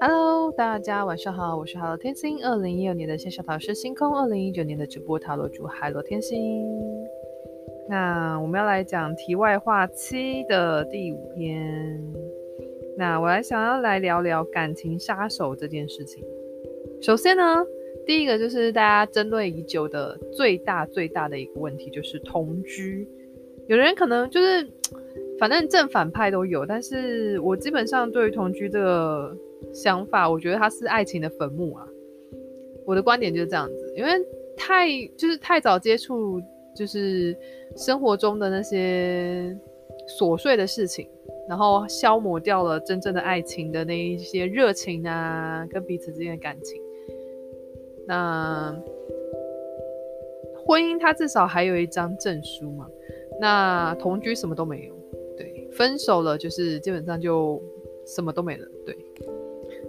Hello，大家晚上好，我是海螺天星。二零一六年的线上塔师星空，二零一九年的直播塔罗主海螺天星。那我们要来讲题外话七的第五篇。那我来想要来聊聊感情杀手这件事情。首先呢，第一个就是大家争论已久的最大最大的一个问题，就是同居。有人可能就是，反正正反派都有，但是我基本上对于同居这个。想法，我觉得它是爱情的坟墓啊。我的观点就是这样子，因为太就是太早接触，就是生活中的那些琐碎的事情，然后消磨掉了真正的爱情的那一些热情啊，跟彼此之间的感情。那婚姻它至少还有一张证书嘛，那同居什么都没有，对，分手了就是基本上就什么都没了，对。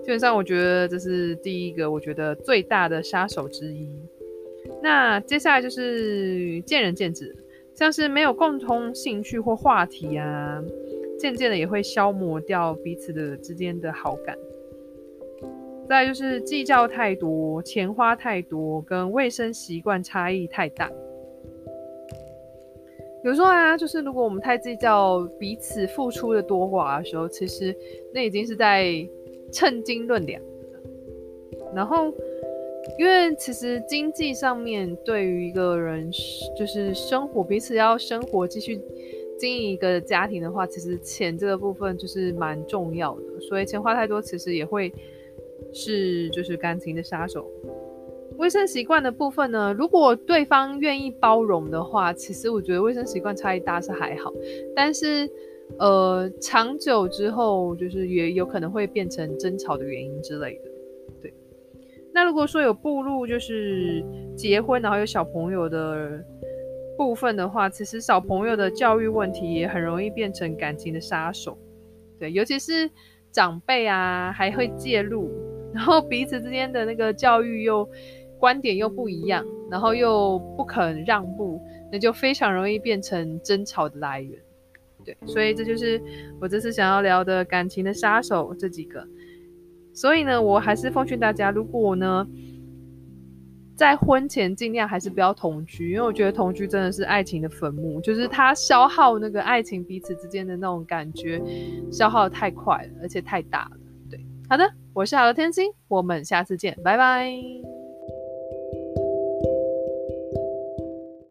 基本上，我觉得这是第一个，我觉得最大的杀手之一。那接下来就是见仁见智，像是没有共同兴趣或话题啊，渐渐的也会消磨掉彼此的之间的好感。再就是计较太多，钱花太多，跟卫生习惯差异太大。有时候啊，就是如果我们太计较彼此付出的多寡的时候，其实那已经是在。称斤论两，然后，因为其实经济上面对于一个人就是生活，彼此要生活继续经营一个家庭的话，其实钱这个部分就是蛮重要的，所以钱花太多，其实也会是就是感情的杀手。卫生习惯的部分呢，如果对方愿意包容的话，其实我觉得卫生习惯差异大是还好，但是。呃，长久之后，就是也有可能会变成争吵的原因之类的。对，那如果说有步入就是结婚，然后有小朋友的部分的话，其实小朋友的教育问题也很容易变成感情的杀手。对，尤其是长辈啊，还会介入，然后彼此之间的那个教育又观点又不一样，然后又不肯让步，那就非常容易变成争吵的来源。对，所以这就是我这次想要聊的感情的杀手这几个。所以呢，我还是奉劝大家，如果呢在婚前尽量还是不要同居，因为我觉得同居真的是爱情的坟墓，就是它消耗那个爱情彼此之间的那种感觉，消耗太快了，而且太大了。对，好的，我是海螺天星，我们下次见，拜拜。